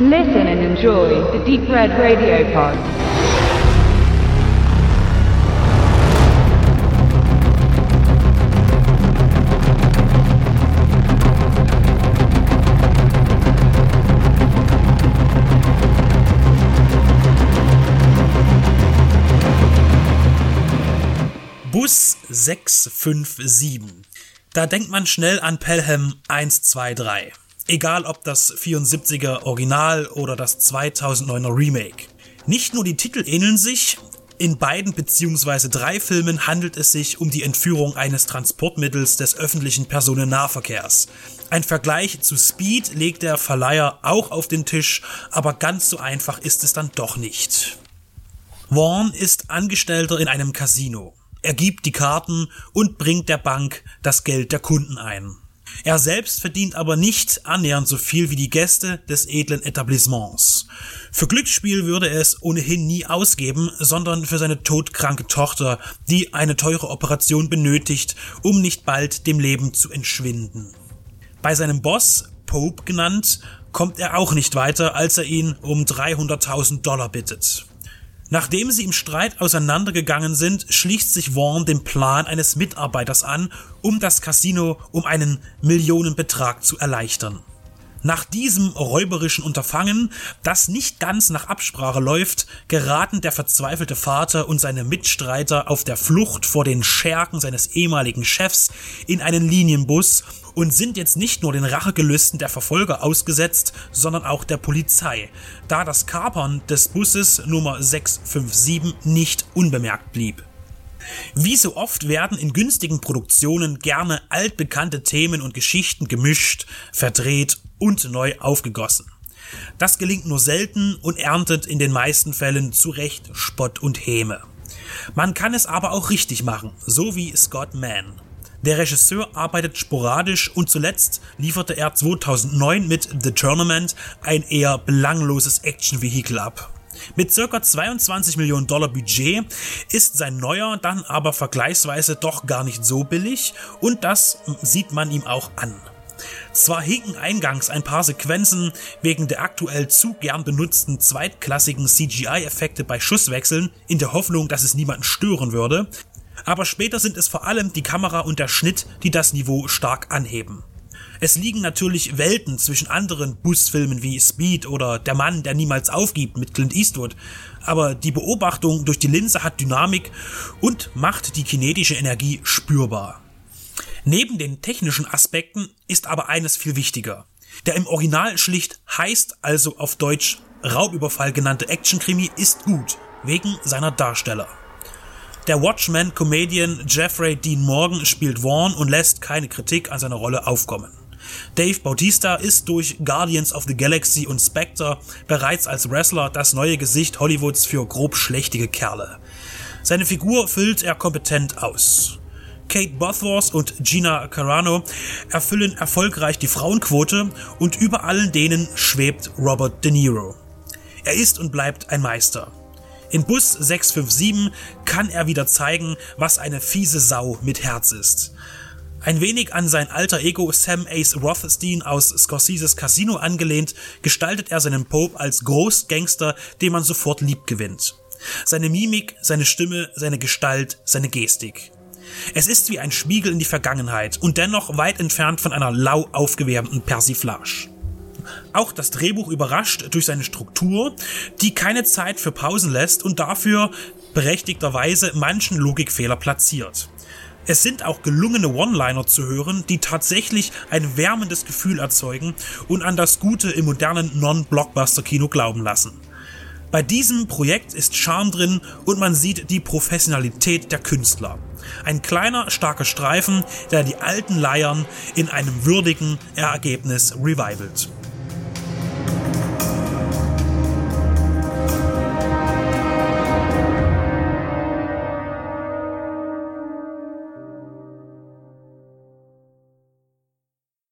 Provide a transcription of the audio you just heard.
Listen and enjoy the Deep Red Radio Pod. Bus 657. Da denkt man schnell an Pelham 123. Egal ob das 74er Original oder das 2009er Remake. Nicht nur die Titel ähneln sich, in beiden bzw. drei Filmen handelt es sich um die Entführung eines Transportmittels des öffentlichen Personennahverkehrs. Ein Vergleich zu Speed legt der Verleiher auch auf den Tisch, aber ganz so einfach ist es dann doch nicht. Vaughn ist Angestellter in einem Casino. Er gibt die Karten und bringt der Bank das Geld der Kunden ein. Er selbst verdient aber nicht annähernd so viel wie die Gäste des edlen Etablissements. Für Glücksspiel würde er es ohnehin nie ausgeben, sondern für seine todkranke Tochter, die eine teure Operation benötigt, um nicht bald dem Leben zu entschwinden. Bei seinem Boss, Pope genannt, kommt er auch nicht weiter, als er ihn um 300.000 Dollar bittet. Nachdem sie im Streit auseinandergegangen sind, schließt sich Vaughn dem Plan eines Mitarbeiters an, um das Casino um einen Millionenbetrag zu erleichtern. Nach diesem räuberischen Unterfangen, das nicht ganz nach Absprache läuft, geraten der verzweifelte Vater und seine Mitstreiter auf der Flucht vor den Schergen seines ehemaligen Chefs in einen Linienbus und sind jetzt nicht nur den Rachegelüsten der Verfolger ausgesetzt, sondern auch der Polizei, da das Kapern des Busses Nummer 657 nicht unbemerkt blieb. Wie so oft werden in günstigen Produktionen gerne altbekannte Themen und Geschichten gemischt, verdreht und neu aufgegossen. Das gelingt nur selten und erntet in den meisten Fällen zu Recht Spott und Häme. Man kann es aber auch richtig machen, so wie Scott Mann. Der Regisseur arbeitet sporadisch und zuletzt lieferte er 2009 mit The Tournament ein eher belangloses Actionvehikel ab. Mit circa 22 Millionen Dollar Budget ist sein neuer dann aber vergleichsweise doch gar nicht so billig und das sieht man ihm auch an. Zwar hinken eingangs ein paar Sequenzen wegen der aktuell zu gern benutzten zweitklassigen CGI-Effekte bei Schusswechseln in der Hoffnung, dass es niemanden stören würde, aber später sind es vor allem die Kamera und der Schnitt, die das Niveau stark anheben. Es liegen natürlich Welten zwischen anderen Busfilmen wie Speed oder Der Mann, der niemals aufgibt mit Clint Eastwood, aber die Beobachtung durch die Linse hat Dynamik und macht die kinetische Energie spürbar. Neben den technischen Aspekten ist aber eines viel wichtiger. Der im Original schlicht heißt, also auf Deutsch Raubüberfall genannte Actionkrimi ist gut, wegen seiner Darsteller. Der Watchmen-Comedian Jeffrey Dean Morgan spielt Vaughn und lässt keine Kritik an seiner Rolle aufkommen. Dave Bautista ist durch Guardians of the Galaxy und Spectre bereits als Wrestler das neue Gesicht Hollywoods für grob schlechtige Kerle. Seine Figur füllt er kompetent aus. Kate Bothworth und Gina Carano erfüllen erfolgreich die Frauenquote und über allen denen schwebt Robert De Niro. Er ist und bleibt ein Meister. In Bus 657 kann er wieder zeigen, was eine fiese Sau mit Herz ist. Ein wenig an sein alter Ego Sam Ace Rothstein aus Scorseses Casino angelehnt, gestaltet er seinen Pope als Großgangster, den man sofort lieb gewinnt. Seine Mimik, seine Stimme, seine Gestalt, seine Gestik. Es ist wie ein Spiegel in die Vergangenheit und dennoch weit entfernt von einer lau aufgewärmten Persiflage. Auch das Drehbuch überrascht durch seine Struktur, die keine Zeit für Pausen lässt und dafür berechtigterweise manchen Logikfehler platziert. Es sind auch gelungene One-Liner zu hören, die tatsächlich ein wärmendes Gefühl erzeugen und an das Gute im modernen Non-Blockbuster-Kino glauben lassen. Bei diesem Projekt ist Charme drin und man sieht die Professionalität der Künstler. Ein kleiner, starker Streifen, der die alten Leiern in einem würdigen Ergebnis revivalt.